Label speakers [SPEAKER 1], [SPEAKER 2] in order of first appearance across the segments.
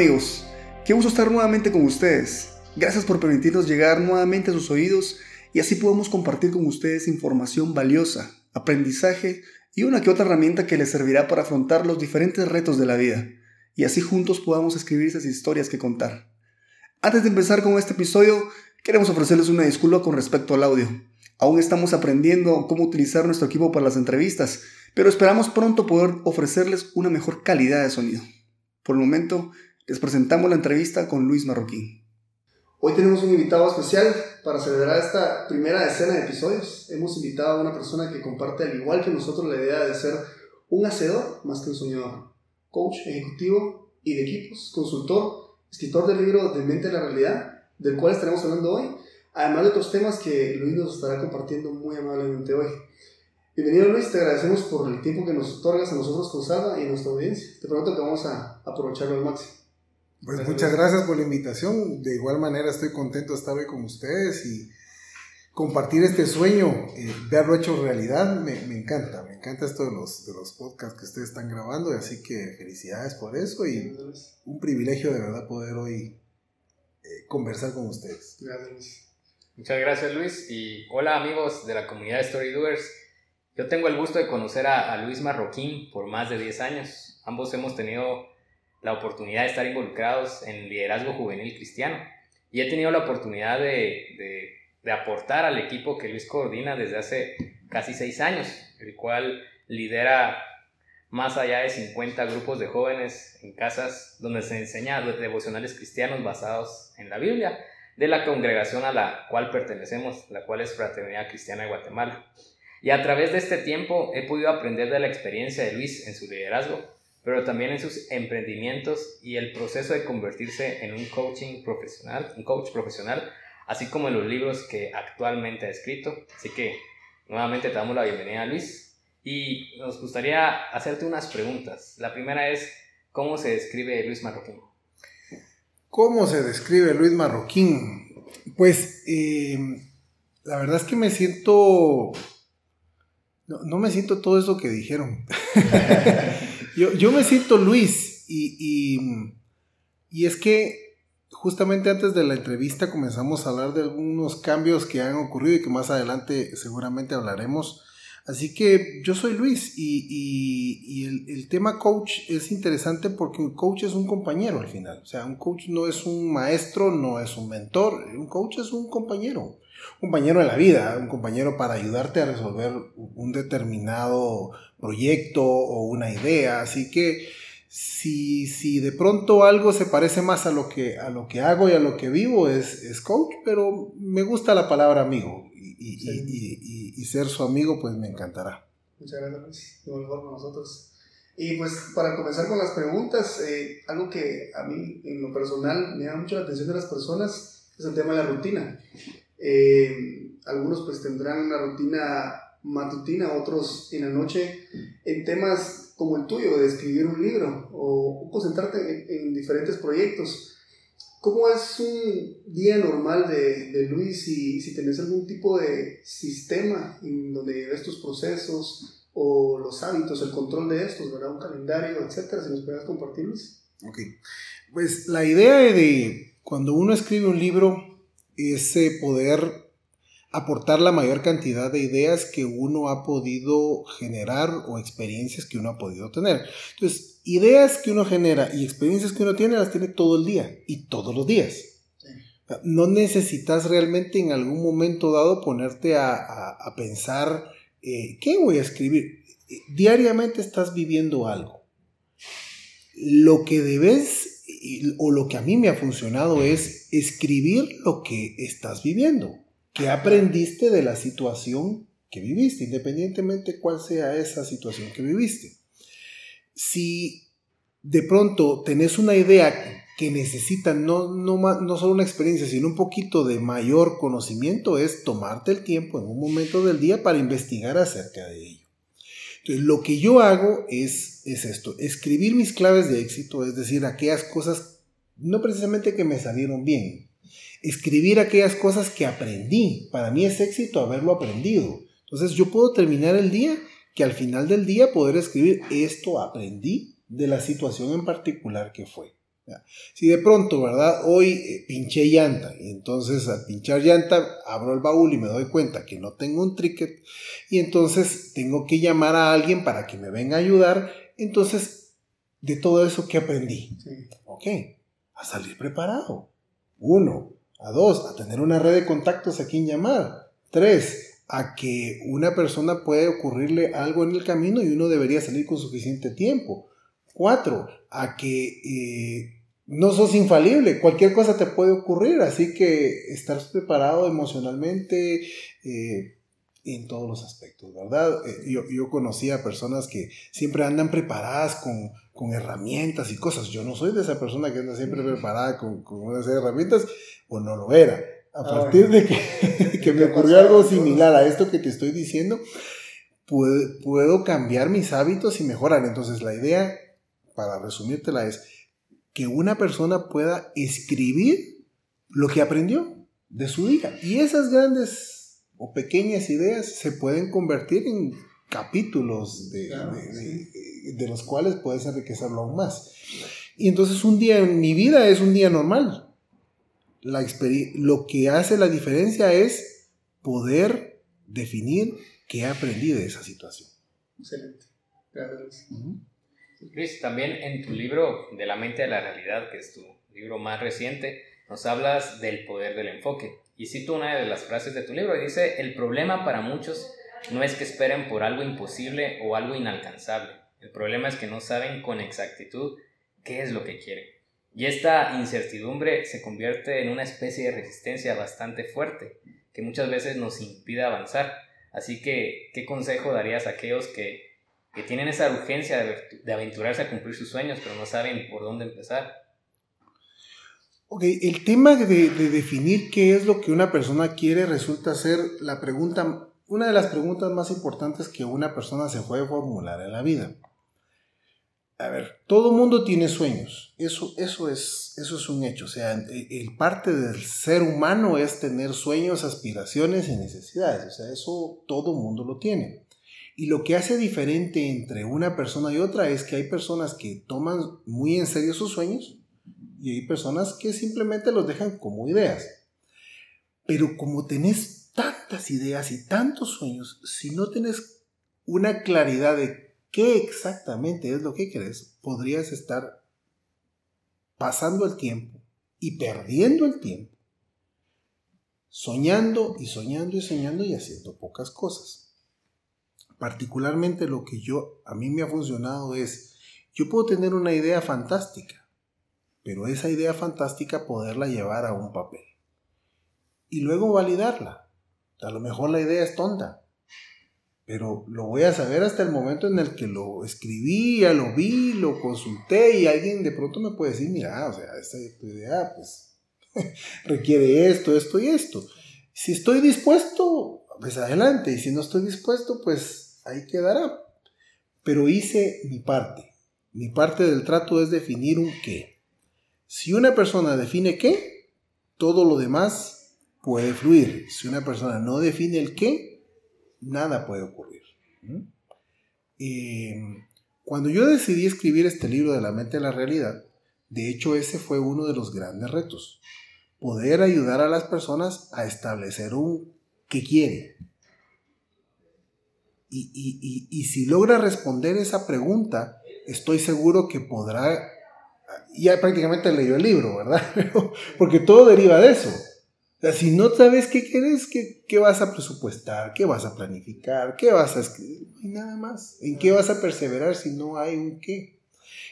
[SPEAKER 1] Amigos, qué gusto estar nuevamente con ustedes. Gracias por permitirnos llegar nuevamente a sus oídos y así podemos compartir con ustedes información valiosa, aprendizaje y una que otra herramienta que les servirá para afrontar los diferentes retos de la vida y así juntos podamos escribir esas historias que contar. Antes de empezar con este episodio, queremos ofrecerles una disculpa con respecto al audio. Aún estamos aprendiendo cómo utilizar nuestro equipo para las entrevistas, pero esperamos pronto poder ofrecerles una mejor calidad de sonido. Por el momento, les presentamos la entrevista con Luis Marroquín. Hoy tenemos un invitado especial para celebrar esta primera decena de episodios. Hemos invitado a una persona que comparte al igual que nosotros la idea de ser un hacedor más que un soñador. Coach ejecutivo y de equipos, consultor, escritor del libro De Mente a la Realidad, del cual estaremos hablando hoy, además de otros temas que Luis nos estará compartiendo muy amablemente hoy. Bienvenido Luis, te agradecemos por el tiempo que nos otorgas a nosotros con y a nuestra audiencia. Te prometo que vamos a aprovecharlo al máximo.
[SPEAKER 2] Pues muchas gracias por la invitación. De igual manera estoy contento de estar hoy con ustedes y compartir este sueño, eh, verlo hecho realidad, me, encanta. Me encanta esto de los, de los podcasts que ustedes están grabando, así que felicidades por eso y un privilegio de verdad poder hoy eh, conversar con ustedes.
[SPEAKER 1] Gracias.
[SPEAKER 3] Muchas gracias Luis y hola amigos de la comunidad Story Doers. Yo tengo el gusto de conocer a, a Luis Marroquín por más de 10 años. Ambos hemos tenido la oportunidad de estar involucrados en liderazgo juvenil cristiano y he tenido la oportunidad de, aportar al equipo que Luis coordina desde hace casi seis años, el cual lidera más allá de 50 grupos de jóvenes en casas donde se enseña devocionales cristianos basados en la Biblia, de la congregación a la cual pertenecemos, la cual es Fraternidad Cristiana de Guatemala. Y a través de este tiempo he podido aprender de la experiencia de Luis en su liderazgo pero también en sus emprendimientos y el proceso de convertirse en un coaching profesional, un coach profesional, así como en los libros que actualmente ha escrito. Así que nuevamente te damos la bienvenida, Luis, y nos gustaría hacerte unas preguntas. La primera es, ¿cómo se describe Luis Marroquín?
[SPEAKER 2] ¿Cómo se describe Luis Marroquín? Pues eh, la verdad es que me siento... No, no me siento todo eso que dijeron. Yo, me siento Luis y, y, es que justamente antes de la entrevista comenzamos a hablar de algunos cambios que han ocurrido y que más adelante seguramente hablaremos. Así que yo soy Luis y, y, el, el, tema coach es interesante porque un coach es un compañero al final. O sea, un coach no es un maestro, no es un mentor, un coach es un compañero compañero de la vida, un compañero para ayudarte a resolver un determinado proyecto o una idea. Así que si, si de pronto algo se parece más a lo que, a lo que hago y a lo que vivo, es, es coach, pero me gusta la palabra amigo y, y, y, ser su amigo, pues me encantará.
[SPEAKER 1] Muchas gracias, igual con nosotros. Y pues para comenzar con las preguntas, eh, algo que a mí en lo personal me da mucho la atención de las personas es el tema de la rutina. Eh, algunos pues tendrán una rutina matutina, otros en la noche, en temas como el tuyo, de escribir un libro o, concentrarte en, diferentes proyectos. ¿Cómo es un día normal de, de Luis y si tenés algún tipo de sistema en donde ves tus procesos o los hábitos, el control de estos, ¿verdad? Un calendario, etcétera, si nos puedes compartirlos.
[SPEAKER 2] Ok, pues la idea de cuando uno escribe un libro ese poder aportar la mayor cantidad de ideas que uno ha podido generar o experiencias que uno ha podido tener. Entonces, ideas que uno genera y experiencias que uno tiene las tiene todo el día y todos los días. No necesitas realmente en algún momento dado ponerte a, pensar, eh, ¿qué voy a escribir? Diariamente estás viviendo algo. Lo que debes o lo que a mí me ha funcionado es escribir lo que estás viviendo, que aprendiste de la situación que viviste, independientemente cuál sea esa situación que viviste. Si de pronto tenés una idea que necesita no, no, no solo una experiencia, sino un poquito de mayor conocimiento, es tomarte el tiempo en un momento del día para investigar acerca de ello. Entonces, lo que yo hago es, es esto, escribir mis claves de éxito, es decir, aquellas cosas, no precisamente que me salieron bien, escribir aquellas cosas que aprendí. Para mí es éxito haberlo aprendido. Entonces yo puedo terminar el día que al final del día poder escribir esto aprendí de la situación en particular que fue. Si de pronto, ¿verdad? Hoy eh, pinché llanta y entonces al pinchar llanta abro el baúl y me doy cuenta que no tengo un tricket y entonces tengo que llamar a alguien para que me venga a ayudar. Entonces, de todo eso que aprendí, ok, a salir preparado. Uno, a dos, a tener una red de contactos a quien llamar. Tres, a que una persona puede ocurrirle algo en el camino y uno debería salir con suficiente tiempo. Cuatro, a que eh, no sos infalible, cualquier cosa te puede ocurrir, así que estar preparado emocionalmente eh, en todos los aspectos, ¿verdad? Eh, yo, yo conocí a personas que siempre andan preparadas con, herramientas y cosas. Yo no soy de esa persona que anda siempre preparada con, con unas herramientas, o no lo era. A partir de que, que me ocurrió algo similar a esto que te estoy diciendo, puedo, puedo cambiar mis hábitos y mejorar. Entonces la idea, para resumírtela, es que una persona pueda escribir lo que aprendió de su día. Y esas grandes o pequeñas ideas se pueden convertir en capítulos de, los cuales puedes enriquecerlo aún más. Y entonces un día en mi vida es un día normal. La lo que hace la diferencia es poder definir qué aprendí de esa situación.
[SPEAKER 1] Excelente. Gracias.
[SPEAKER 3] Luis, también en tu libro De la mente a la realidad, que es tu libro más reciente, nos hablas del poder del enfoque. Y cito una de las frases de tu libro y dice, el problema para muchos no es que esperen por algo imposible o algo inalcanzable. El problema es que no saben con exactitud qué es lo que quieren. Y esta incertidumbre se convierte en una especie de resistencia bastante fuerte que muchas veces nos impide avanzar. Así que, ¿qué consejo darías a aquellos que que tienen esa urgencia de, aventurarse a cumplir sus sueños, pero no saben por dónde empezar.
[SPEAKER 2] Ok, el tema de, definir qué es lo que una persona quiere resulta ser la pregunta, una de las preguntas más importantes que una persona se puede formular en la vida. A ver, todo mundo tiene sueños, eso, eso, es, eso es un hecho, o sea, el parte del ser humano es tener sueños, aspiraciones y necesidades, o sea, eso todo mundo lo tiene. Y lo que hace diferente entre una persona y otra es que hay personas que toman muy en serio sus sueños y hay personas que simplemente los dejan como ideas. Pero como tenés tantas ideas y tantos sueños, si no tenés una claridad de qué exactamente es lo que querés, podrías estar pasando el tiempo y perdiendo el tiempo, soñando y soñando y soñando y haciendo pocas cosas particularmente lo que yo a mí me ha funcionado es yo puedo tener una idea fantástica, pero esa idea fantástica poderla llevar a un papel y luego validarla. A lo mejor la idea es tonta, pero lo voy a saber hasta el momento en el que lo escribí, ya lo vi, lo consulté y alguien de pronto me puede decir, mira, o sea, esta idea pues requiere esto, esto y esto. Si estoy dispuesto, pues adelante, y si no estoy dispuesto, pues ahí quedará. Pero hice mi parte. Mi parte del trato es definir un qué. Si una persona define qué, todo lo demás puede fluir. Si una persona no define el qué, nada puede ocurrir. Eh, cuando yo decidí escribir este libro de la mente a la realidad, de hecho ese fue uno de los grandes retos. Poder ayudar a las personas a establecer un qué quiere, y, si logra responder esa pregunta, estoy seguro que podrá, ya prácticamente leyó el libro, ¿verdad? Porque todo deriva de eso. O sea, si no sabes qué quieres, ¿qué, ¿qué, vas a presupuestar? ¿Qué vas a planificar? ¿Qué vas a escribir? No nada más. ¿En qué vas a perseverar si no hay un qué?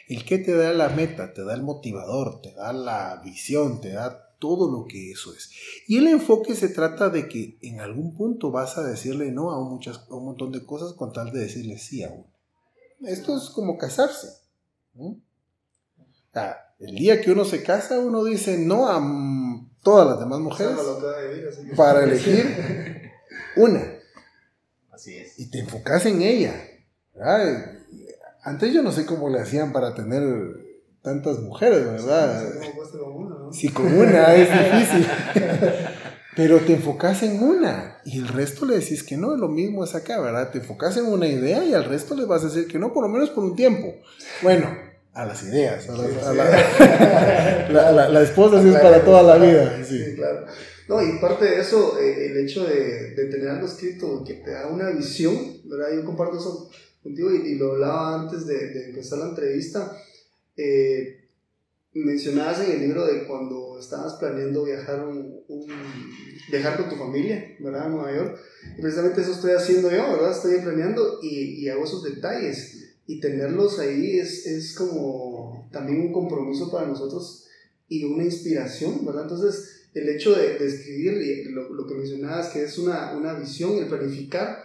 [SPEAKER 2] El que te da la meta, te da el motivador, te da la visión, te da todo lo que eso es. Y el enfoque se trata de que en algún punto vas a decirle no a, muchas, un montón de cosas con tal de decirle sí a uno. Esto es como casarse. el día que uno se casa, uno dice no a todas las demás mujeres para elegir una.
[SPEAKER 3] Así es.
[SPEAKER 2] Y te enfocas en ella. Antes yo no sé cómo le hacían para tener tantas mujeres, ¿verdad? Si con una es difícil. Pero te enfocas en una y el resto le decís que no, lo mismo es acá, ¿verdad? Te enfocas en una idea y al resto le vas a decir que no, por lo menos por un tiempo. Bueno, a las ideas. la, esposa sí es para toda la vida.
[SPEAKER 1] Sí, claro. No, y parte de eso, eh, el hecho de, de, tener algo escrito que te da una visión, ¿verdad? Yo comparto eso contigo y, y lo hablaba antes de, de empezar la entrevista eh, mencionabas en el libro de cuando estabas planeando viajar, un, viajar con tu familia, ¿verdad? A Nueva York. Y precisamente eso estoy haciendo yo, ¿verdad? Estoy planeando y, y hago esos detalles. Y tenerlos ahí es, es como también un compromiso para nosotros y una inspiración, ¿verdad? Entonces, el hecho de, de escribir, lo, lo, que mencionabas, que es una, una visión, el planificar,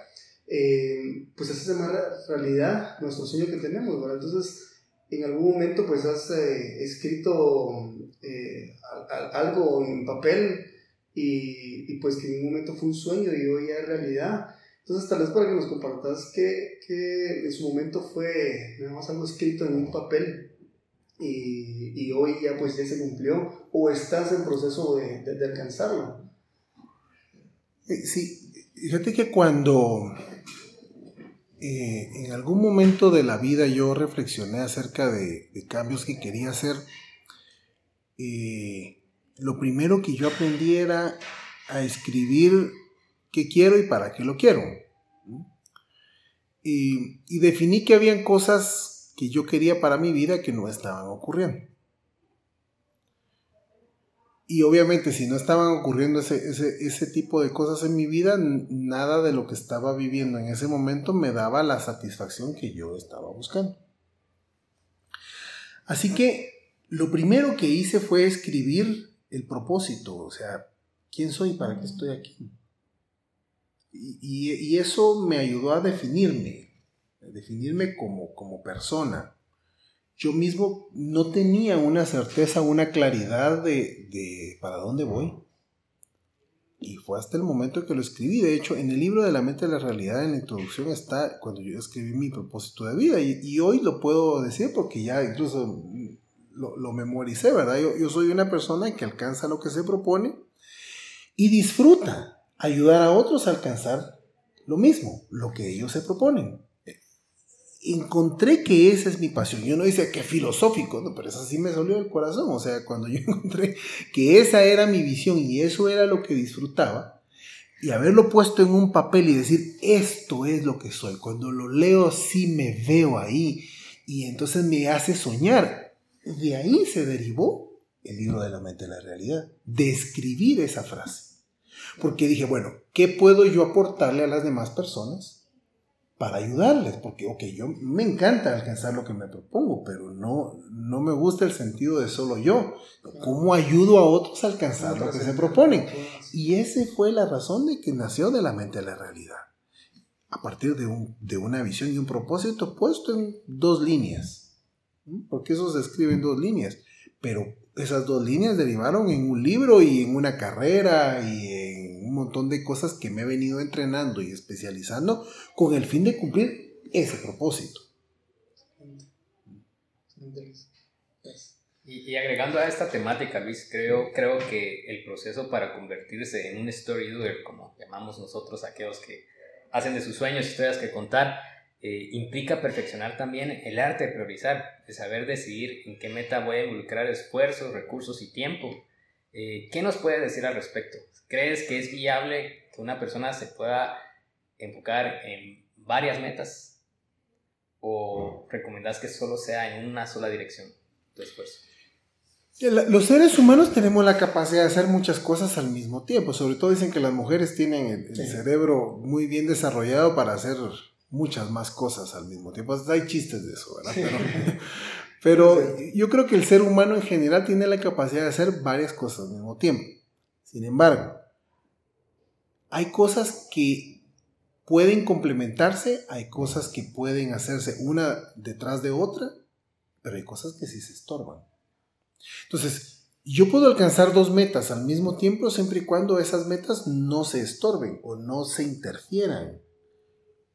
[SPEAKER 1] eh, pues hace más realidad nuestro sueño que tenemos, ¿verdad? Entonces, en algún momento pues has eh, escrito eh, algo en papel y, y, pues que en un momento fue un sueño y hoy ya es realidad. Entonces tal vez para que nos compartas que, que en su momento fue nada más algo escrito en un papel y, y, hoy ya pues ya se cumplió o estás en proceso de, de, alcanzarlo.
[SPEAKER 2] Eh, sí, fíjate que cuando eh, en algún momento de la vida yo reflexioné acerca de, cambios que quería hacer. Eh, lo primero que yo aprendí era a escribir qué quiero y para qué lo quiero. Y, definí que habían cosas que yo quería para mi vida que no estaban ocurriendo. Y obviamente si no estaban ocurriendo ese, ese, tipo de cosas en mi vida, nada de lo que estaba viviendo en ese momento me daba la satisfacción que yo estaba buscando. Así que lo primero que hice fue escribir el propósito, o sea, ¿quién soy? ¿Para qué estoy aquí? Y, eso me ayudó a definirme, definirme como, como persona yo mismo no tenía una certeza, una claridad de, para dónde voy. Y fue hasta el momento que lo escribí. De hecho, en el libro de la mente de la realidad, en la introducción, está cuando yo escribí mi propósito de vida. Y, hoy lo puedo decir porque ya incluso lo, lo memoricé, ¿verdad? Yo, yo soy una persona que alcanza lo que se propone y disfruta ayudar a otros a alcanzar lo mismo, lo que ellos se proponen encontré que esa es mi pasión. Yo no dice que filosófico, no, pero eso sí me salió del corazón. O sea, cuando yo encontré que esa era mi visión y eso era lo que disfrutaba, y haberlo puesto en un papel y decir, esto es lo que soy. Cuando lo leo, sí me veo ahí. Y entonces me hace soñar. De ahí se derivó el libro de la mente de la realidad. De escribir esa frase. Porque dije, bueno, ¿qué puedo yo aportarle a las demás personas? para ayudarles, porque, ok, yo me encanta alcanzar lo que me propongo, pero no, no me gusta el sentido de solo yo. ¿Cómo ayudo a otros a alcanzar lo que se proponen? Y esa fue la razón de que nació de la mente a la realidad. A partir de, un, de una visión y un propósito puesto en dos líneas. Porque eso se escribe en dos líneas. Pero esas dos líneas derivaron en un libro y en una carrera y un montón de cosas que me he venido entrenando y especializando con el fin de cumplir ese propósito.
[SPEAKER 3] Y, agregando a esta temática, Luis, creo, creo que el proceso para convertirse en un story doer, como llamamos nosotros aquellos que hacen de sus sueños historias que contar, eh, implica perfeccionar también el arte de priorizar, de saber decidir en qué meta voy a involucrar esfuerzos, recursos y tiempo. Eh, ¿Qué nos puedes decir al respecto? ¿Crees que es viable que una persona se pueda enfocar en varias metas? ¿O recomendás que solo sea en una sola dirección tu esfuerzo?
[SPEAKER 2] Los seres humanos tenemos la capacidad de hacer muchas cosas al mismo tiempo. Sobre todo dicen que las mujeres tienen el, cerebro muy bien desarrollado para hacer muchas más cosas al mismo tiempo. hay chistes de eso, ¿verdad? Pero yo creo que el ser humano en general tiene la capacidad de hacer varias cosas al mismo tiempo. Sin embargo, hay cosas que pueden complementarse, hay cosas que pueden hacerse una detrás de otra, pero hay cosas que sí se estorban. Entonces, yo puedo alcanzar dos metas al mismo tiempo siempre y cuando esas metas no se estorben o no se interfieran.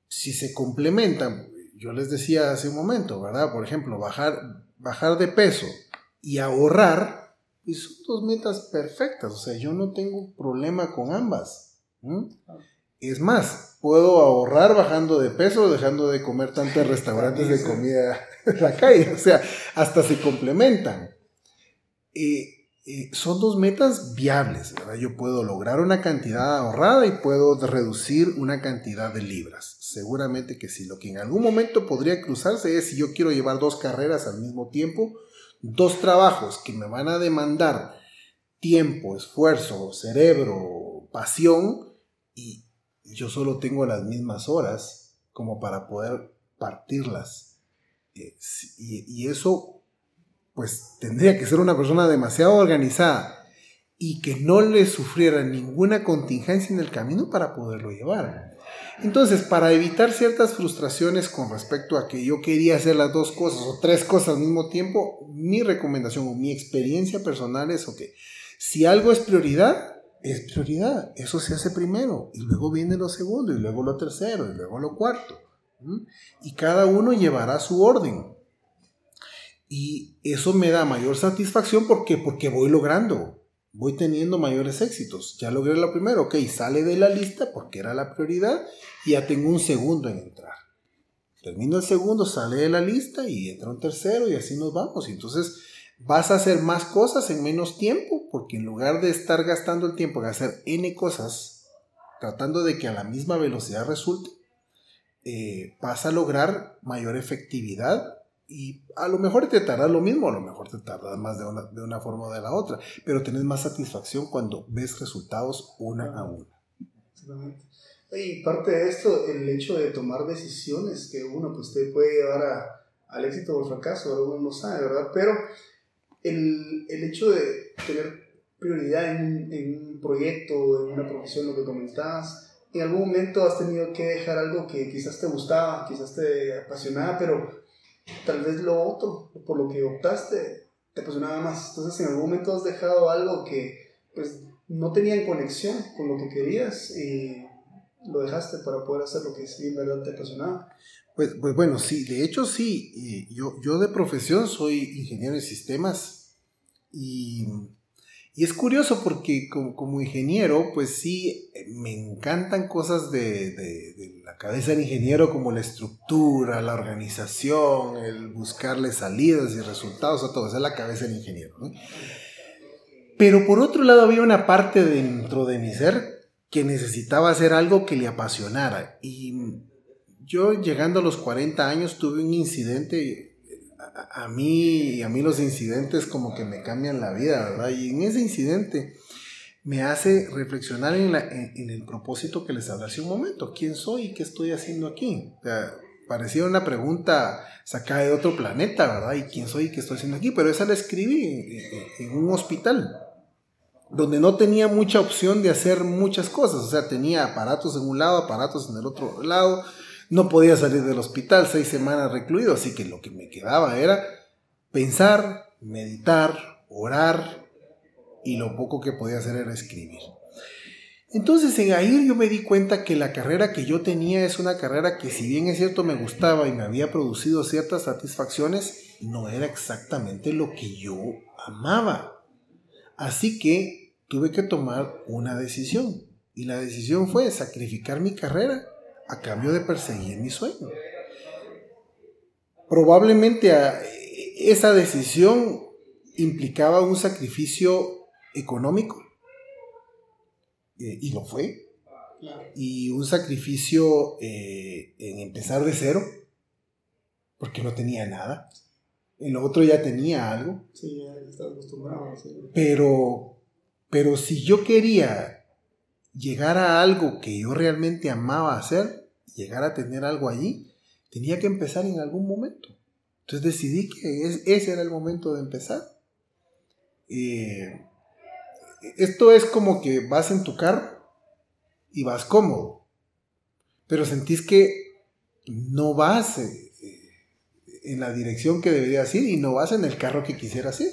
[SPEAKER 2] Si se complementan, yo les decía hace un momento, ¿verdad? Por ejemplo, bajar, bajar de peso y ahorrar, pues son dos metas perfectas. O sea, yo no tengo problema con ambas. Es más, puedo ahorrar bajando de peso, dejando de comer tantos restaurantes de comida en la calle. O sea, hasta se complementan. Eh, eh, son dos metas viables, ¿verdad? Yo puedo lograr una cantidad ahorrada y puedo reducir una cantidad de libras. Seguramente que sí. Lo que en algún momento podría cruzarse es si yo quiero llevar dos carreras al mismo tiempo, dos trabajos que me van a demandar tiempo, esfuerzo, cerebro, pasión y yo solo tengo las mismas horas como para poder partirlas. Eh, y, y eso pues tendría que ser una persona demasiado organizada y que no le sufriera ninguna contingencia en el camino para poderlo llevar. Entonces, para evitar ciertas frustraciones con respecto a que yo quería hacer las dos cosas o tres cosas al mismo tiempo, mi recomendación o mi experiencia personal es, ok, si algo es prioridad, es prioridad, eso se hace primero y luego viene lo segundo y luego lo tercero y luego lo cuarto. Y cada uno llevará su orden. Y eso me da mayor satisfacción porque, porque voy logrando, voy teniendo mayores éxitos. Ya logré lo primero, ok, sale de la lista porque era la prioridad y ya tengo un segundo en entrar. Termino el segundo, sale de la lista y entra un tercero y así nos vamos. Y entonces vas a hacer más cosas en menos tiempo porque en lugar de estar gastando el tiempo en hacer n cosas, tratando de que a la misma velocidad resulte, eh, vas a lograr mayor efectividad y a lo mejor te tarda lo mismo, a lo mejor te tarda más de una, de una forma o de la otra, pero tenés más satisfacción cuando ves resultados una a una.
[SPEAKER 1] Exactamente. Y parte de esto, el hecho de tomar decisiones que uno pues te puede llevar a, al éxito o al fracaso, uno no sabe, ¿verdad? Pero el, el hecho de tener prioridad en, en, un proyecto, en una profesión, lo que comentabas, en algún momento has tenido que dejar algo que quizás te gustaba, quizás te apasionaba, pero tal vez lo otro, por lo que optaste, te apasionaba más. Entonces, en algún momento has dejado algo que pues no tenía en conexión con lo que querías y lo dejaste para poder hacer lo que sí en verdad te apasionaba.
[SPEAKER 2] Pues, pues bueno, sí, de hecho sí, yo, yo de profesión soy ingeniero de sistemas y y es curioso porque como, ingeniero, pues sí, me encantan cosas de, la cabeza del ingeniero como la estructura, la organización, el buscarle salidas y resultados a todo. Esa es la cabeza del ingeniero. Pero por otro lado había una parte dentro de mi ser que necesitaba hacer algo que le apasionara. Y yo llegando a los 40 años tuve un incidente a, mí, a mí los incidentes como que me cambian la vida, ¿verdad? Y en ese incidente me hace reflexionar en, el propósito que les hablé hace un momento. ¿Quién soy y qué estoy haciendo aquí? parecía una pregunta sacada de otro planeta, ¿verdad? ¿Y quién soy y qué estoy haciendo aquí? Pero esa la escribí en, un hospital, donde no tenía mucha opción de hacer muchas cosas. O sea, tenía aparatos en un lado, aparatos en el otro lado, no podía salir del hospital, seis semanas recluido, así que lo que me quedaba era pensar, meditar, orar, y lo poco que podía hacer era escribir. Entonces en ahí yo me di cuenta que la carrera que yo tenía es una carrera que si bien es cierto me gustaba y me había producido ciertas satisfacciones, no era exactamente lo que yo amaba. Así que tuve que tomar una decisión. Y la decisión fue sacrificar mi carrera a cambio de perseguir mi sueño. Probablemente esa decisión implicaba un sacrificio económico, eh, y lo fue, y un sacrificio eh, en empezar de cero, porque no tenía nada. El otro ya tenía algo.
[SPEAKER 1] Sí, ya estaba acostumbrado.
[SPEAKER 2] Pero, pero si yo quería llegar a algo que yo realmente amaba hacer, llegar a tener algo allí, tenía que empezar en algún momento. Entonces decidí que ese era el momento de empezar. Eh, esto es como que vas en tu carro y vas cómodo, pero sentís que no vas eh, en la dirección que deberías ir y no vas en el carro que quisieras ir.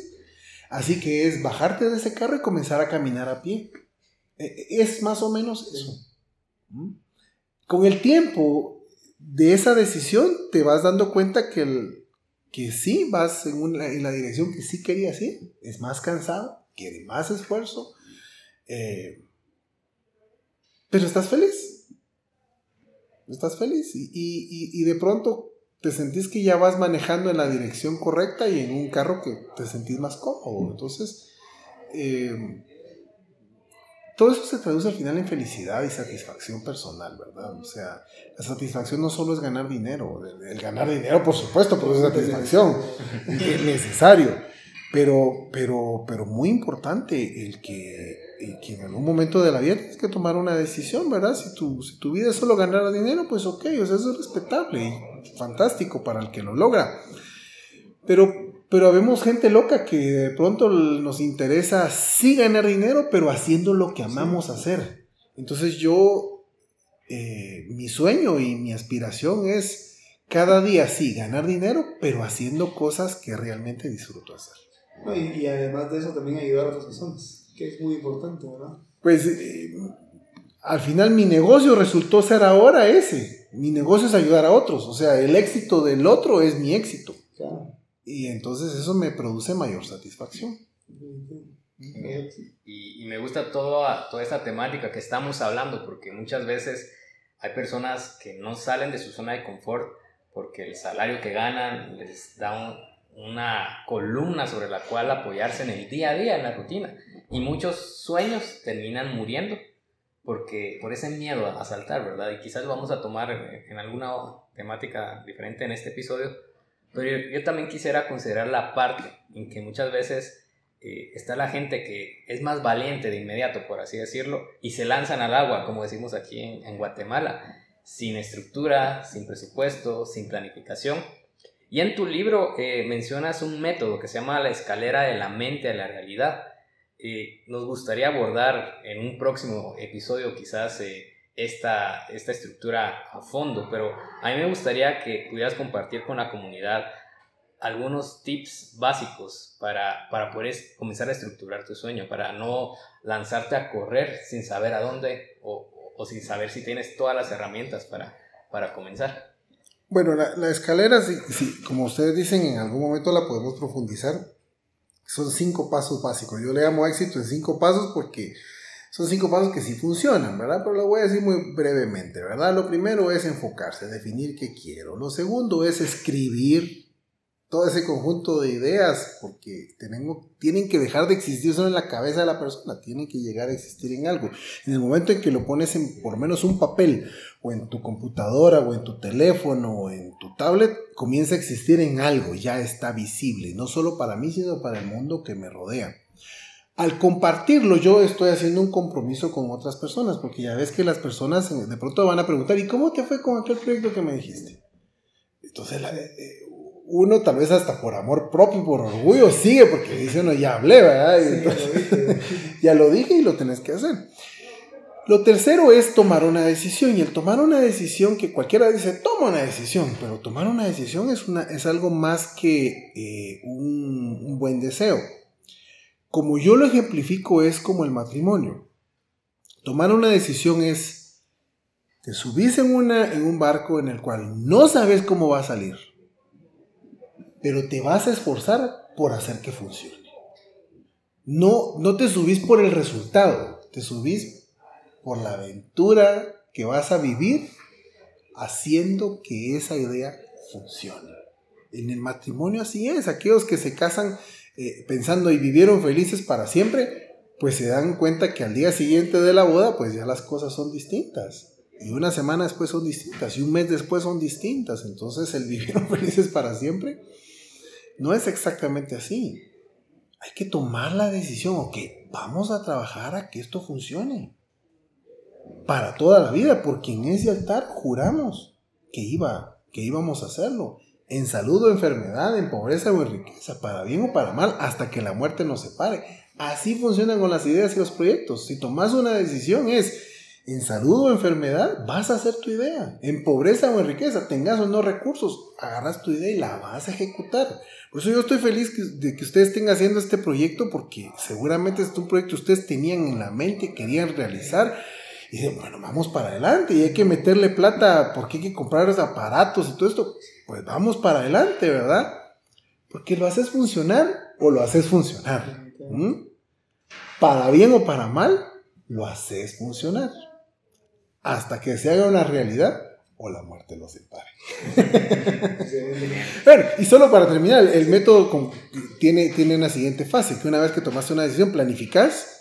[SPEAKER 2] Así que es bajarte de ese carro y comenzar a caminar a pie. E, es más o menos eso. Con el tiempo de esa decisión te vas dando cuenta que, el, que sí vas en, en la dirección que sí querías ir. Es más cansado, quiere más esfuerzo. Eh, pero estás feliz. Estás feliz. Y, y, y, de pronto te sentís que ya vas manejando en la dirección correcta y en un carro que te sentís más cómodo. Entonces, eh, todo eso se traduce al final en felicidad y satisfacción personal, ¿verdad? O sea, la satisfacción no solo es ganar dinero, el, ganar dinero, por supuesto, es satisfacción, es necesario, pero, pero, pero muy importante el que, en algún momento de la vida tienes que tomar una decisión, ¿verdad? Si tu, si tu vida es solo ganar dinero, pues ok, o sea, eso es respetable y fantástico para el que lo logra. Pero pero vemos gente loca que de pronto nos interesa sí ganar dinero, pero haciendo lo que amamos hacer. Entonces yo, eh, mi sueño y mi aspiración es cada día sí ganar dinero, pero haciendo cosas que realmente disfruto hacer.
[SPEAKER 1] y, además de eso también ayudar a otras personas, que es muy importante, ¿verdad?
[SPEAKER 2] Pues eh, al final mi negocio resultó ser ahora ese. Mi negocio es ayudar a otros. O sea, el éxito del otro es mi éxito. Claro. Y entonces eso me produce mayor satisfacción.
[SPEAKER 3] Y, me gusta toda, toda esta temática que estamos hablando, porque muchas veces hay personas que no salen de su zona de confort porque el salario que ganan les da una columna sobre la cual apoyarse en el día a día, en la rutina. Y muchos sueños terminan muriendo porque por ese miedo a saltar, ¿verdad? Y quizás vamos a tomar en alguna temática diferente en este episodio, pero yo, también quisiera considerar la parte en que muchas veces eh, está la gente que es más valiente de inmediato, por así decirlo, y se lanzan al agua, como decimos aquí en, Guatemala, sin estructura, sin presupuesto, sin planificación. Y en tu libro eh, mencionas un método que se llama la escalera de la mente a la realidad. Eh, nos gustaría abordar en un próximo episodio quizás esta, esta estructura a fondo, pero a mí me gustaría que pudieras compartir con la comunidad algunos tips básicos para, para poder comenzar a estructurar tu sueño, para no lanzarte a correr sin saber a dónde o, o sin saber si tienes todas las herramientas para, para comenzar.
[SPEAKER 2] Bueno, la, la escalera, sí, como ustedes dicen, en algún momento la podemos profundizar. Son cinco pasos básicos. Yo le llamo éxito en cinco pasos porque son cinco pasos que sí funcionan, ¿verdad? Pero lo voy a decir muy brevemente, ¿verdad? Lo primero es enfocarse, definir qué quiero. Lo segundo es escribir todo ese conjunto de ideas, porque tenemos, tienen que dejar de existir solo en la cabeza de la persona, tienen que llegar a existir en algo. En el momento en que lo pones en por menos un papel, o en tu computadora, o en tu teléfono, o en tu tablet, comienza a existir en algo, ya está visible, no solo para mí, sino para el mundo que me rodea al compartirlo yo estoy haciendo un compromiso con otras personas, porque ya ves que las personas de pronto van a preguntar, ¿y cómo te fue con aquel proyecto que me dijiste? Entonces eh, uno tal vez hasta por amor propio, por orgullo, sigue, porque dice uno, ya hablé, ¿verdad? ya lo dije y lo tenés que hacer. Lo tercero es tomar una decisión, y el tomar una decisión que cualquiera dice, toma una decisión, pero tomar una decisión es, una, es algo más que eh, un buen deseo como yo lo ejemplifico, es como el matrimonio. Tomar una decisión es, te subís en, una, en un barco en el cual no sabes cómo va a salir, pero te vas a esforzar por hacer que funcione. No, no te subís por el resultado, te subís por la aventura que vas a vivir haciendo que esa idea funcione. En el matrimonio así es, aquellos que se casan eh, pensando y vivieron felices para siempre, pues se dan cuenta que al día siguiente de la boda, pues ya las cosas son distintas. Y una semana después son distintas, y un mes después son distintas. Entonces el vivieron felices para siempre no es exactamente así. Hay que tomar la decisión, ok, vamos a trabajar a que esto funcione. Para toda la vida, porque en ese altar juramos que iba, que íbamos a hacerlo. en salud o enfermedad, en pobreza o en riqueza, para bien o para mal, hasta que la muerte nos separe. Así funcionan con las ideas y los proyectos. Si tomas una decisión es, en salud o enfermedad, vas a hacer tu idea. En pobreza o en riqueza, tengas o no recursos, agarras tu idea y la vas a ejecutar. Por eso yo estoy feliz de que ustedes estén haciendo este proyecto porque seguramente es un proyecto que ustedes tenían en la mente, querían realizar. Y dicen, bueno, vamos para adelante y hay que meterle plata porque hay que comprar los aparatos y todo esto. Pues vamos para adelante, ¿verdad? Porque lo haces funcionar o lo haces funcionar. Para bien o para mal, lo haces funcionar. Hasta que se haga una realidad o la muerte lo separe. bueno, y solo para terminar, el método tiene, tiene una siguiente fase, que una vez que tomaste una decisión, planificas,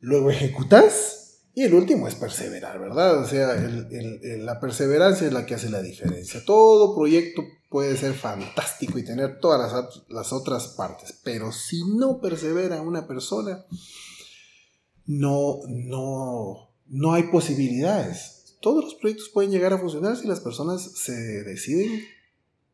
[SPEAKER 2] luego ejecutas, y el último es perseverar, ¿verdad? O sea, la perseverancia es la que hace la diferencia. Todo proyecto puede ser fantástico y tener todas las, las otras partes, pero si no persevera una persona, no, no, no hay posibilidades todos los proyectos pueden llegar a funcionar si las personas se deciden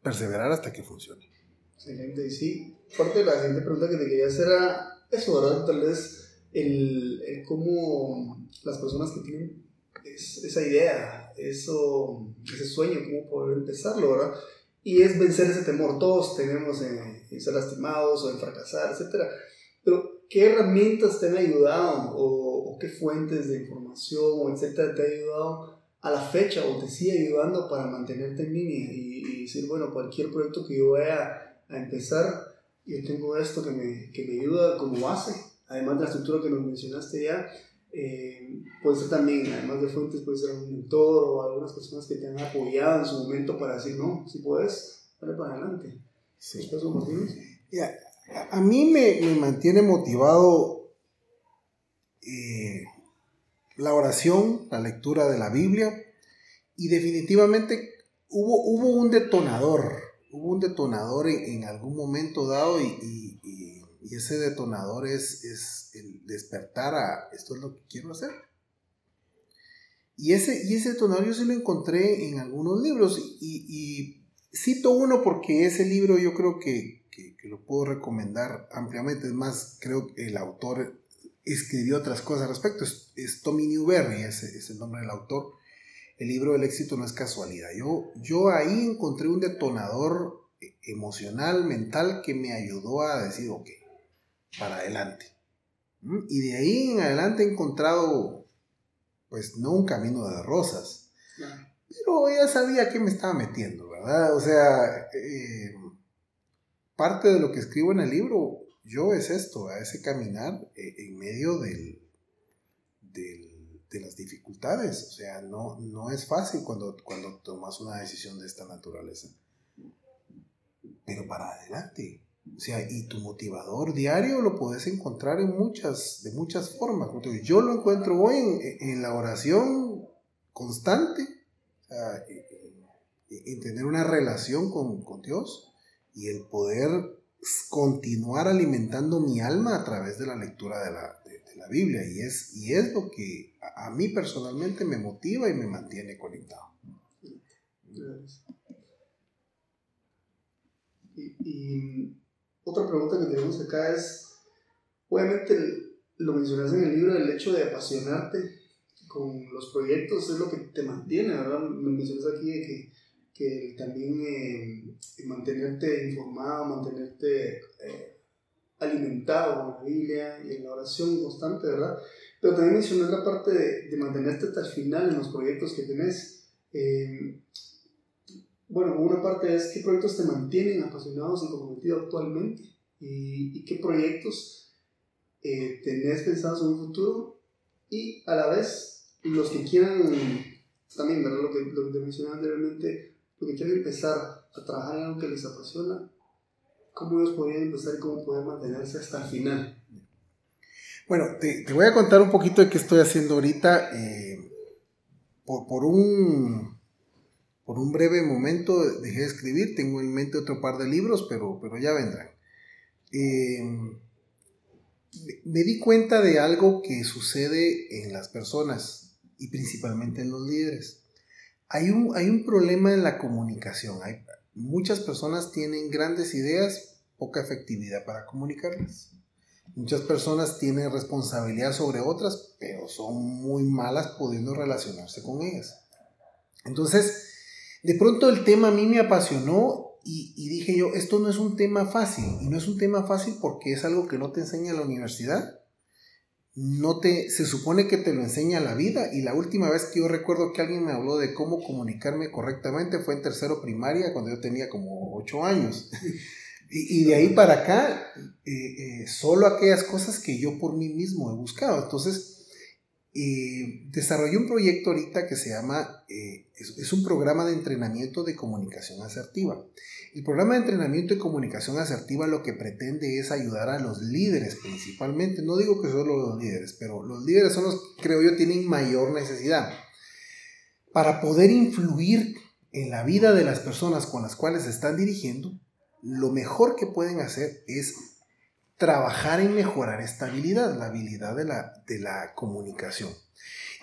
[SPEAKER 2] perseverar hasta que funcione.
[SPEAKER 1] Excelente, y sí, parte de la siguiente pregunta que te quería hacer era eso, ¿verdad? Tal vez el, el cómo las personas que tienen esa idea, eso, ese sueño, cómo poder empezarlo, ¿verdad? Y es vencer ese temor. Todos tenemos en, en ser lastimados o en fracasar, etc. Pero, ¿qué herramientas te han ayudado o, o qué fuentes de información o etcétera te ha ayudado a la fecha o te sigue ayudando para mantenerte en línea y, decir, bueno, cualquier proyecto que yo vaya a empezar, yo tengo esto que me, que me ayuda como base, además de la estructura que nos mencionaste ya, eh, puede ser también, además de fuentes, puede ser un mentor o algunas personas que te han apoyado en su momento para decir, no, si puedes, dale para adelante.
[SPEAKER 2] Sí. A mí me, me mantiene motivado eh, la oración, la lectura de la Biblia y definitivamente hubo, hubo un detonador, hubo un detonador en, algún momento dado y, ese detonador es, es, el despertar a esto es lo que quiero hacer. Y ese, y ese detonador yo sí lo encontré en algunos libros y, cito uno porque ese libro yo creo que, que, lo puedo recomendar ampliamente. Es más, creo que el autor escribió otras cosas al respecto. Es, Tommy Newberry, ese es el nombre del autor. El libro del éxito no es casualidad. Yo, yo ahí encontré un detonador emocional, mental, que me ayudó a decir, ok, para adelante. ¿Mm? Y de ahí en adelante he encontrado, pues no un camino de rosas, pero ya sabía que me estaba metiendo, ¿verdad? O sea, eh, parte de lo que escribo en el libro yo es esto, a ese caminar eh, en medio del, de las dificultades. O sea, no, no es fácil cuando, cuando tomas una decisión de esta naturaleza. Pero para adelante. O sea, y tu motivador diario lo puedes encontrar en muchas, de muchas formas. Yo lo encuentro hoy en, la oración constante, en, tener una relación con, con Dios y el poder continuar alimentando mi alma a través de la lectura de la, Biblia y es, y es lo que a, mí personalmente me motiva y me mantiene conectado.
[SPEAKER 1] Y, otra pregunta que tenemos acá es, obviamente lo mencionaste en el libro, el hecho de apasionarte con los proyectos es lo que te mantiene, ¿verdad? Me mencionas aquí de que que también eh, mantenerte informado, mantenerte eh, alimentado con la Biblia y en la oración constante, ¿verdad? Pero también mencioné la parte de, mantenerte hasta el final en los proyectos que tenés. Eh, bueno, una parte es qué proyectos te mantienen apasionados y comprometidos actualmente y, qué proyectos tenés pensados en un futuro y a la vez los que quieran también, ¿verdad? Lo que, lo que te mencioné anteriormente, porque quieren empezar a trabajar en algo que les apasiona, ¿cómo ellos podrían empezar y cómo poder mantenerse hasta el final?
[SPEAKER 2] Bueno, te, te voy a contar un poquito de qué estoy haciendo ahorita. Eh, por, por, un, por un breve momento dejé de escribir, tengo en mente otro par de libros, pero, pero ya vendrán. Eh, me di cuenta de algo que sucede en las personas y principalmente en los líderes hay un, hay un problema en la comunicación. Hay, muchas personas tienen grandes ideas, poca efectividad para comunicarlas. Muchas personas tienen responsabilidad sobre otras, pero son muy malas pudiendo relacionarse con ellas. Entonces, de pronto el tema a mí me apasionó y, dije yo, esto no es un tema fácil. Y no es un tema fácil porque es algo que no te enseña la universidad. No te, se supone que te lo enseña la vida. Y la última vez que yo recuerdo que alguien me habló de cómo comunicarme correctamente fue en tercero primaria, cuando yo tenía como ocho años. Y, de ahí para acá, eh, eh, solo aquellas cosas que yo por mí mismo he buscado. Entonces, eh, desarrollé un proyecto ahorita que se llama, es, un programa de entrenamiento de comunicación asertiva. El programa de entrenamiento de comunicación asertiva lo que pretende es ayudar a los líderes principalmente. No digo que solo los líderes, pero los líderes son los que creo yo tienen mayor necesidad. Para poder influir en la vida de las personas con las cuales están dirigiendo, lo mejor que pueden hacer es trabajar en mejorar esta habilidad, la habilidad de la, de la comunicación.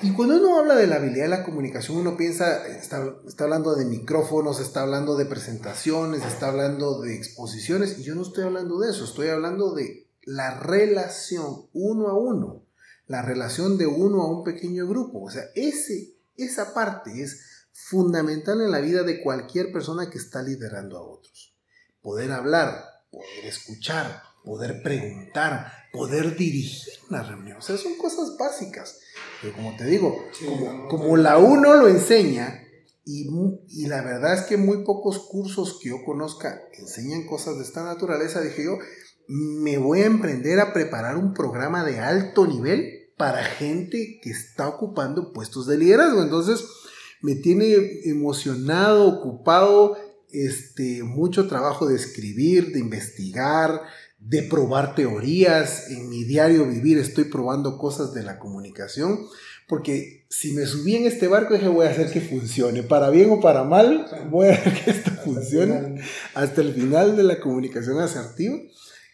[SPEAKER 2] Y cuando uno habla de la habilidad de la comunicación, uno piensa, está, está, hablando de micrófonos, está hablando de presentaciones, está hablando de exposiciones, y yo no estoy hablando de eso, estoy hablando de la relación uno a uno, la relación de uno a un pequeño grupo. O sea, ese, esa parte es fundamental en la vida de cualquier persona que está liderando a otros poder hablar, poder escuchar, poder preguntar, poder dirigir una reunión. O sea, son cosas básicas. Pero como te digo, como, la uno lo enseña, y, y, la verdad es que muy pocos cursos que yo conozca enseñan cosas de esta naturaleza, dije yo, me voy a emprender a preparar un programa de alto nivel para gente que está ocupando puestos de liderazgo. Entonces, me tiene emocionado, ocupado este, mucho trabajo de escribir, de investigar, de probar teorías. En mi diario vivir estoy probando cosas de la comunicación, porque si me subí en este barco dije voy a hacer que funcione, para bien o para mal, voy a hacer que esto funcione hasta el final de la comunicación asertiva.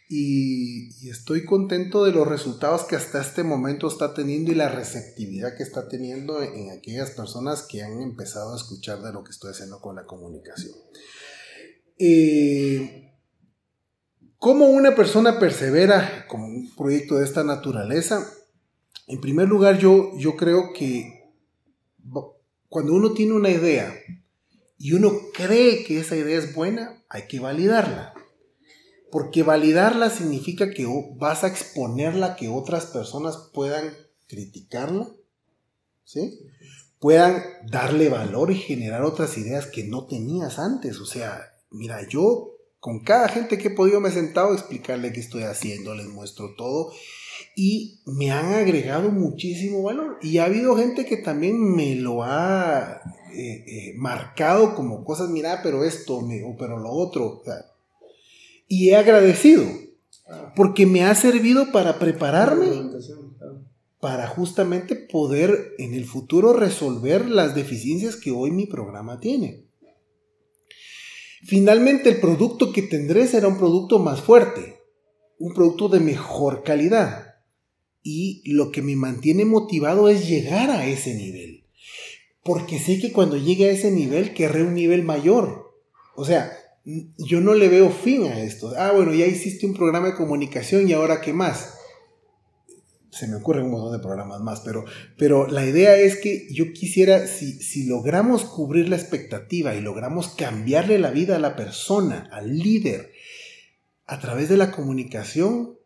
[SPEAKER 2] Y, estoy contento de los resultados que hasta este momento está teniendo y la receptividad que está teniendo en, aquellas personas que han empezado a escuchar de lo que estoy haciendo con la comunicación. Eh, ¿Cómo una persona persevera con un proyecto de esta naturaleza? En primer lugar, yo, yo creo que cuando uno tiene una idea y uno cree que esa idea es buena, hay que validarla. Porque validarla significa que vas a exponerla que otras personas puedan criticarla, ¿sí? Puedan darle valor y generar otras ideas que no tenías antes. O sea, mira, yo con cada gente que he podido me he sentado a explicarle qué estoy haciendo, les muestro todo y me han agregado muchísimo valor. Y ha habido gente que también me lo ha eh, eh, marcado como cosas, mira, pero esto, o pero lo otro. y he agradecido, porque me ha servido para prepararme para justamente poder en el futuro resolver las deficiencias que hoy mi programa tiene. Finalmente el producto que tendré será un producto más fuerte, un producto de mejor calidad. Y lo que me mantiene motivado es llegar a ese nivel. Porque sé que cuando llegue a ese nivel querré un nivel mayor. O sea, yo no le veo fin a esto. Ah, bueno, ya hiciste un programa de comunicación y ahora qué más se me ocurren un montón de programas más, pero, pero la idea es que yo quisiera, si, si logramos cubrir la expectativa y logramos cambiarle la vida a la persona, al líder, a través de la comunicación,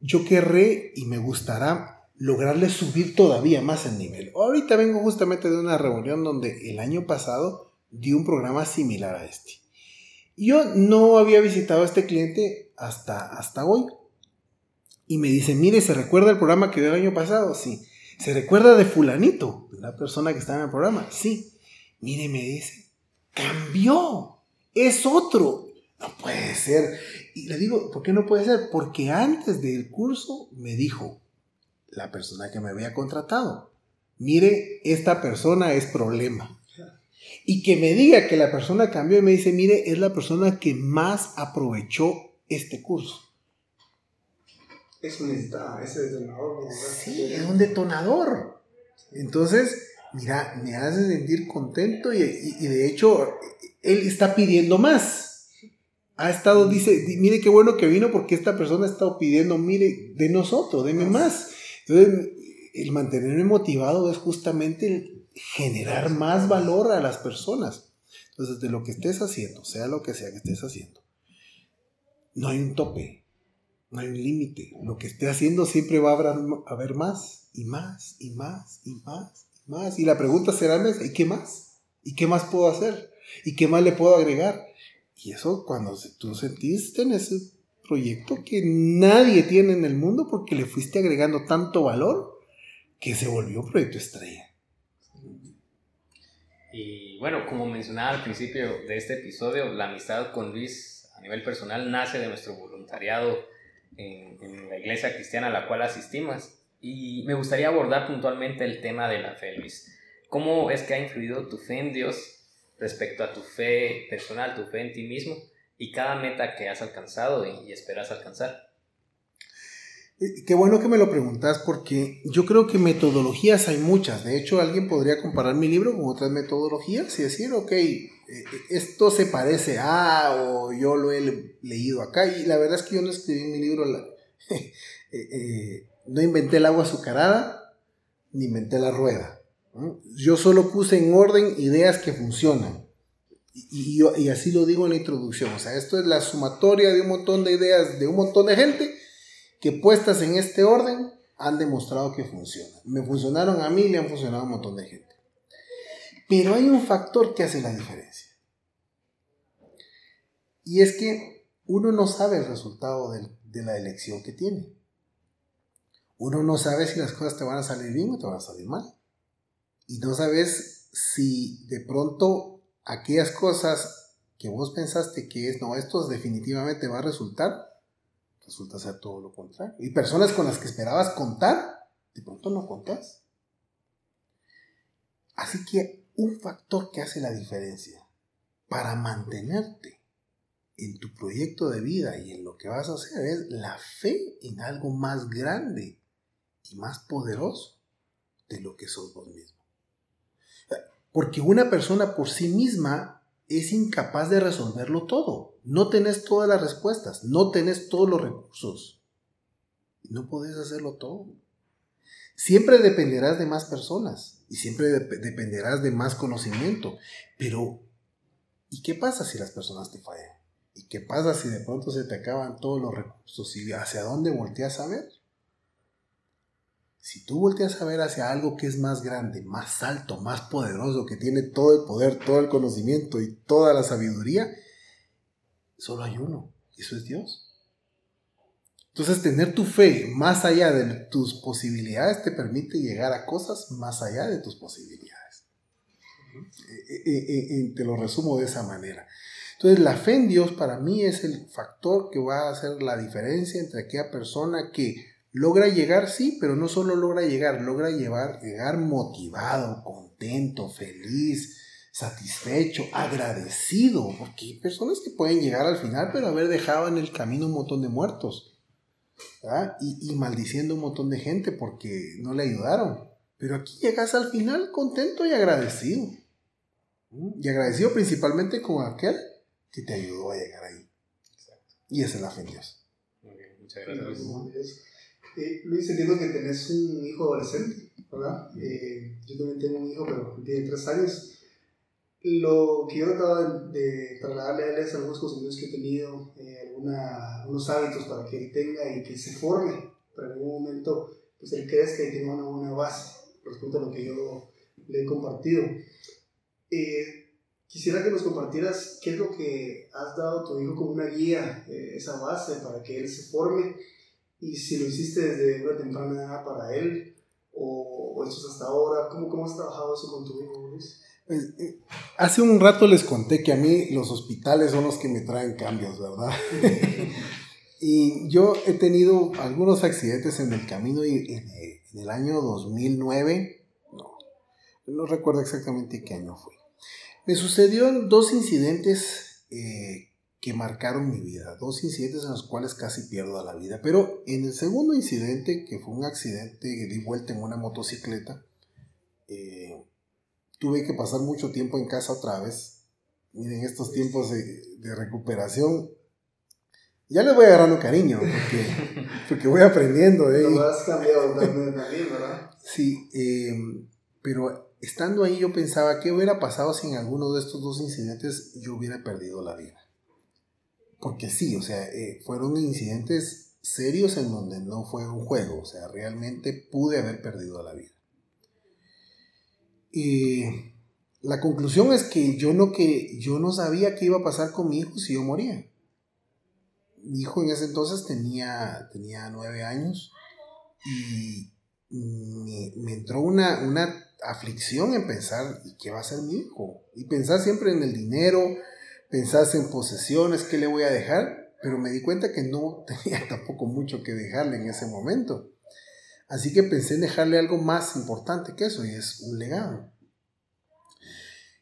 [SPEAKER 2] yo querré y me gustará lograrle subir todavía más el nivel. Ahorita vengo justamente de una reunión donde el año pasado di un programa similar a este. Yo no había visitado a este cliente hasta, hasta hoy, y me dice, mire, ¿se recuerda el programa que dio el año pasado? Sí. ¿Se recuerda de fulanito? La persona que está en el programa. Sí. Mire, me dice, cambió. Es otro. No puede ser. Y le digo, ¿por qué no puede ser? Porque antes del curso me dijo la persona que me había contratado, mire, esta persona es problema. Y que me diga que la persona cambió y me dice, mire, es la persona que más aprovechó este curso.
[SPEAKER 1] Eso ese detonador.
[SPEAKER 2] Sí, es un detonador. Entonces, mira, me hace sentir contento y, de hecho él está pidiendo más. Ha estado, dice, mire qué bueno que vino porque esta persona ha estado pidiendo, mire, de nosotros, deme más. Entonces, el mantenerme motivado es justamente generar más valor a las personas. Entonces, de lo que estés haciendo, sea lo que sea que estés haciendo, no hay un tope, no hay un límite. Lo que esté haciendo siempre va a haber, más y más y más y más y más. Y la pregunta será, ¿y qué más? ¿Y qué más puedo hacer? ¿Y qué más le puedo agregar? Y eso cuando tú sentiste en ese proyecto que nadie tiene en el mundo porque le fuiste agregando tanto valor que se volvió proyecto estrella.
[SPEAKER 3] Y bueno, como mencionaba al principio de este episodio, la amistad con Luis a nivel personal nace de nuestro voluntariado en, la iglesia cristiana a la cual asistimos. Y me gustaría abordar puntualmente el tema de la fe, Luis. ¿Cómo es que ha influido tu fe en Dios respecto a tu fe personal, tu fe en ti mismo y cada meta que has alcanzado y, esperas alcanzar.
[SPEAKER 2] Qué bueno que me lo preguntas porque yo creo que metodologías hay muchas. De hecho, alguien podría comparar mi libro con otras metodologías y decir, ok, esto se parece a o yo lo he leído acá. Y la verdad es que yo no escribí mi libro, eh, eh, no inventé el agua azucarada ni inventé la rueda. Yo solo puse en orden ideas que funcionan. Y, y, así lo digo en la introducción. O sea, esto es la sumatoria de un montón de ideas de un montón de gente que puestas en este orden han demostrado que funcionan. Me funcionaron a mí le han funcionado a un montón de gente. Pero hay un factor que hace la diferencia. Y es que uno no sabe el resultado de, la elección que tiene. Uno no sabe si las cosas te van a salir bien o te van a salir mal y no sabes si de pronto aquellas cosas que vos pensaste que es, no, esto definitivamente va a resultar, resulta ser todo lo contrario. Y personas con las que esperabas contar, de pronto no contás. Así que un factor que hace la diferencia para mantenerte en tu proyecto de vida y en lo que vas a hacer es la fe en algo más grande y más poderoso de lo que sos vos mismo. Porque una persona por sí misma es incapaz de resolverlo todo. No tenés todas las respuestas, no tenés todos los recursos. No podés hacerlo todo. Siempre dependerás de más personas y siempre dependerás de más conocimiento. Pero, ¿y qué pasa si las personas te fallan? ¿Y qué pasa si de pronto se te acaban todos los recursos? ¿Y hacia dónde volteas a ver? Si tú volteas a ver hacia algo que es más grande, más alto, más poderoso, que tiene todo el poder, todo el conocimiento y toda la sabiduría, solo hay uno, eso es Dios. Entonces tener tu fe más allá de tus posibilidades te permite llegar a cosas más allá de tus posibilidades. Eh, eh, eh, te lo resumo de esa manera. Entonces la fe en Dios para mí es el factor que va a hacer la diferencia entre aquella persona que logra llegar, sí, pero no solo logra llegar, logra llevar, llegar motivado, contento, feliz, satisfecho, agradecido, porque hay personas que pueden llegar al final, pero haber dejado en el camino un montón de muertos, y, y, maldiciendo un montón de gente porque no le ayudaron. Pero aquí llegas al final contento y agradecido. Y agradecido principalmente con aquel que te ayudó a llegar ahí. Y esa es la fe en Dios.
[SPEAKER 3] Bien, muchas gracias.
[SPEAKER 1] Eh, Luis, entiendo que tenés un hijo adolescente, ¿verdad? Eh, yo también tengo un hijo, pero tiene tres años. Lo que yo trataba de, trasladarle a él es algunos conocimientos que he tenido, eh, algunos hábitos para que él tenga y que se forme, para en algún momento pues él crezca y tenga una buena base respecto a lo que yo le he compartido. quisiera que nos compartieras qué es lo que has dado a tu hijo como una guía, esa base para que él se forme y si lo hiciste desde una temprana edad para él o, o esto es hasta ahora, ¿cómo, ¿cómo has trabajado eso con tu hijo, Luis?
[SPEAKER 2] Pues, eh, hace un rato les conté que a mí los hospitales son los que me traen cambios, ¿verdad? y yo he tenido algunos accidentes en el camino y en, el año 2009, no, no recuerdo exactamente qué año fue. Me sucedieron dos incidentes eh, que marcaron mi vida, dos incidentes en los cuales casi pierdo la vida. Pero en el segundo incidente, que fue un accidente de vuelta en una motocicleta, eh, tuve que pasar mucho tiempo en casa otra vez. miren, estos tiempos de, recuperación, ya les voy agarrando cariño, porque, porque voy aprendiendo. ¿eh?
[SPEAKER 1] Lo has cambiado también, ¿verdad?
[SPEAKER 2] Sí, em, pero estando ahí yo pensaba, ¿qué hubiera pasado si en alguno de estos dos incidentes yo hubiera perdido la vida? Porque sí, o sea, eh, fueron incidentes serios en donde no fue un juego, o sea, realmente pude haber perdido la vida. Y la conclusión es que yo no, que yo no sabía qué iba a pasar con mi hijo si yo moría. Mi hijo en ese entonces tenía, tenía nueve años y me, entró una, una aflicción en pensar, ¿qué va a ser mi hijo? Y pensar siempre en el dinero, pensar en posesiones, ¿qué le voy a dejar? Pero me di cuenta que no tenía tampoco mucho que dejarle en ese momento. Así que pensé en dejarle algo más importante que eso, y es un legado.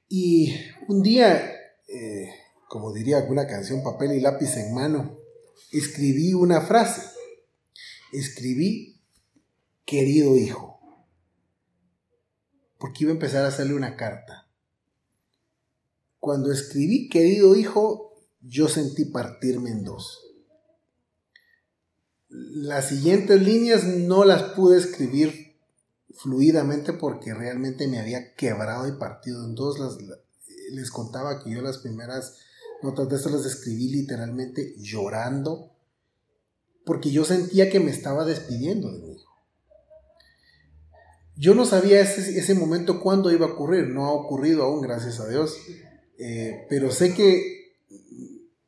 [SPEAKER 2] Y un día, eh, como diría alguna canción, papel y lápiz en mano, escribí una frase. Escribí, querido hijo. Porque iba a empezar a hacerle una carta. Cuando escribí, querido hijo, yo sentí partirme en dos las siguientes líneas no las pude escribir fluidamente porque realmente me había quebrado y partido en dos. les contaba que yo las primeras notas de estas las escribí literalmente llorando porque yo sentía que me estaba despidiendo de mi hijo. Yo no sabía ese, ese momento cuándo iba a ocurrir, no ha ocurrido aún, gracias a Dios, eh, pero sé que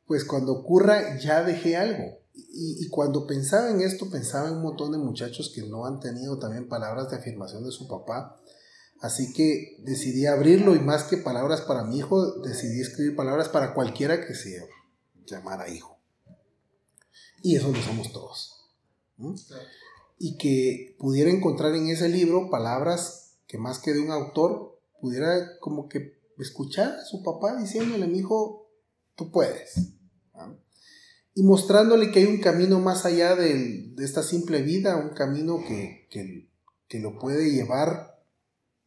[SPEAKER 2] pues cuando ocurra ya dejé algo y, cuando pensaba en esto, pensaba en un montón de muchachos que no han tenido también palabras de afirmación de su papá. Así que decidí abrirlo y más que palabras para mi hijo, decidí escribir palabras para cualquiera que se llamara hijo. Y eso lo somos todos. Y que pudiera encontrar en ese libro palabras que más que de un autor, pudiera como que escuchar a su papá diciéndole, mi hijo, tú puedes y mostrándole que hay un camino más allá de, esta simple vida, un camino que, que, lo puede llevar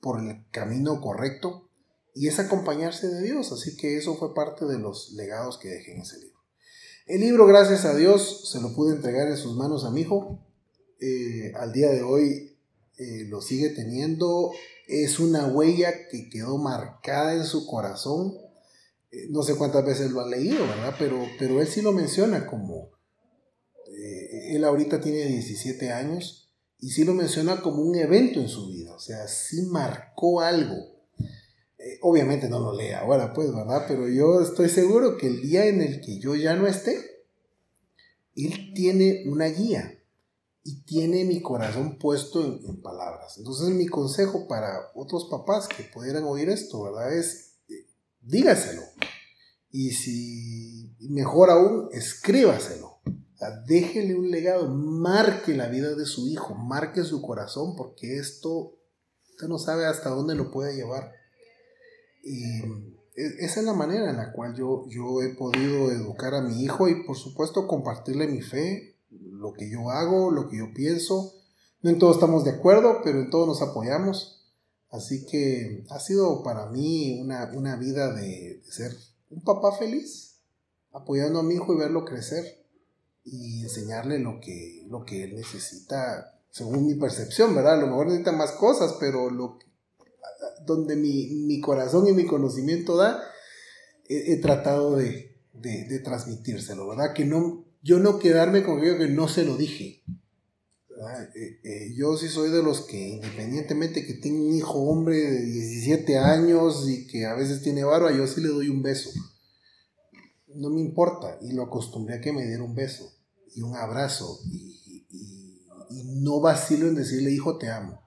[SPEAKER 2] por el camino correcto y es acompañarse de Dios. Así que eso fue parte de los legados que dejé en ese libro. El libro, gracias a Dios, se lo pude entregar en sus manos a mi hijo. Eh, al día de hoy eh, lo sigue teniendo. Es una huella que quedó marcada en su corazón no sé cuántas veces lo ha leído, ¿verdad? Pero, pero él sí lo menciona como, eh, él ahorita tiene 17 años y sí lo menciona como un evento en su vida, o sea, sí marcó algo. Eh, obviamente no lo lee ahora, pues, ¿verdad? Pero yo estoy seguro que el día en el que yo ya no esté, él tiene una guía y tiene mi corazón puesto en, en palabras. Entonces mi consejo para otros papás que pudieran oír esto, ¿verdad? Es dígaselo. Y si mejor aún, escríbaselo. déjele un legado, marque la vida de su hijo, marque su corazón, porque esto usted no sabe hasta dónde lo puede llevar. Y e, esa es la manera en la cual yo, yo he podido educar a mi hijo y por supuesto compartirle mi fe, lo que yo hago, lo que yo pienso. No en todo estamos de acuerdo, pero en todo nos apoyamos. Así que ha sido para mí una, vida de, ser un papá feliz, apoyando a mi hijo y verlo crecer y enseñarle lo que, lo que él necesita, según mi percepción, ¿verdad? A lo mejor necesita más cosas, pero lo donde mi, corazón y mi conocimiento da, he, tratado de, de, transmitírselo, ¿verdad? Que no, yo no quedarme con aquello que no se lo dije. Eh, eh, yo sí soy de los que, independientemente que tenga un hijo hombre de 17 años y que a veces tiene barba, yo sí le doy un beso. No me importa. Y lo acostumbré a que me diera un beso y un abrazo. Y, y no vacilo en decirle, hijo, te amo.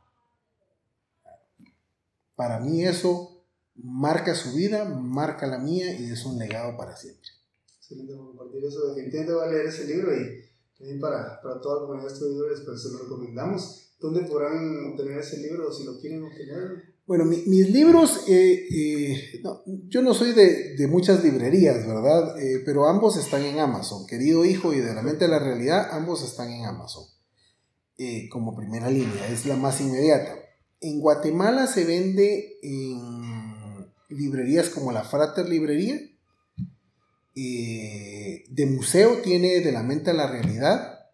[SPEAKER 2] Para mí eso marca su vida, marca la mía y es un legado para siempre.
[SPEAKER 1] Excelente compartir eso. Definitivamente voy a leer ese libro y para, para toda la comunidad de estudiadores, pues se lo recomendamos. ¿Dónde podrán obtener ese libro si lo quieren obtener?
[SPEAKER 2] Bueno, mis libros, eh, eh, yo no soy de, de muchas librerías, ¿verdad? Eh, pero ambos están en Amazon. Querido hijo y de la mente a la realidad, ambos están en Amazon. como primera línea, es la más inmediata. En Guatemala se vende en, librerías como la Frater Librería. Eh, de museo tiene De la mente a la realidad.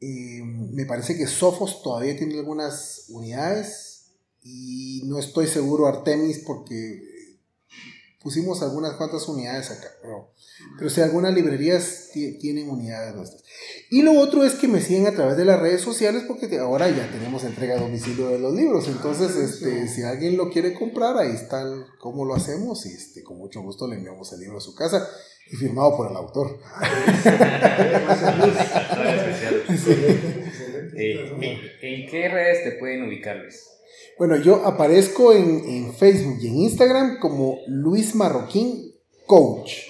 [SPEAKER 2] Eh, me parece que Sofos todavía tiene algunas unidades. Y no estoy seguro Artemis porque pusimos algunas cuantas unidades acá. Pero, pero si algunas librerías tienen unidades nuestras. Y lo otro es que me siguen a través de las redes sociales porque ahora ya tenemos entrega a domicilio de los libros. Entonces, este, si alguien lo quiere comprar, ahí está cómo lo hacemos y este, con mucho gusto le enviamos el libro a su casa y firmado por el autor.
[SPEAKER 3] ¿En qué redes te pueden ubicar, Luis?
[SPEAKER 2] Bueno, yo aparezco en, en Facebook y en Instagram como Luis Marroquín Coach.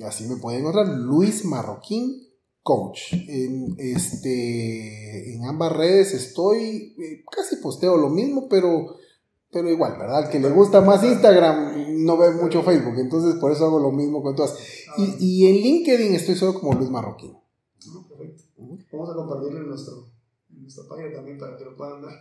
[SPEAKER 2] Y así me pueden encontrar, Luis Marroquín coach. En, este, en ambas redes estoy, eh, casi posteo lo mismo, pero, pero igual, ¿verdad? Al que le gusta más Instagram no ve mucho Facebook, entonces por eso hago lo mismo con todas. Y, y en LinkedIn estoy solo como Luis Marroquín.
[SPEAKER 1] perfecto. Vamos a compartirlo en, nuestro, en nuestra página también para que lo puedan ver.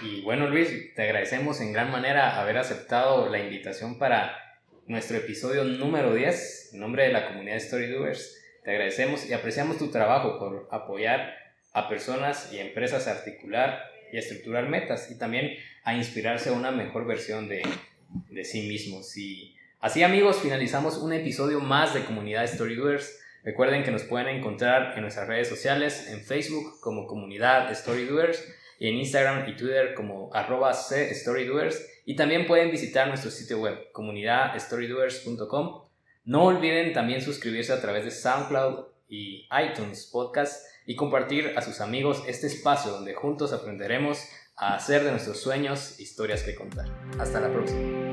[SPEAKER 3] Y bueno, Luis, te agradecemos en gran manera haber aceptado la invitación para nuestro episodio número 10 en nombre de la comunidad Story Doers. Te agradecemos y apreciamos tu trabajo por apoyar a personas y empresas a articular y estructurar metas y también a inspirarse a una mejor versión de, de sí mismos. Y así amigos, finalizamos un episodio más de Comunidad Storydoers. Recuerden que nos pueden encontrar en nuestras redes sociales, en Facebook como Comunidad Storydoers y en Instagram y Twitter como arroba Storydoers y también pueden visitar nuestro sitio web comunidadstorydoers.com no olviden también suscribirse a través de SoundCloud y iTunes Podcast y compartir a sus amigos este espacio donde juntos aprenderemos a hacer de nuestros sueños historias que contar. Hasta la próxima.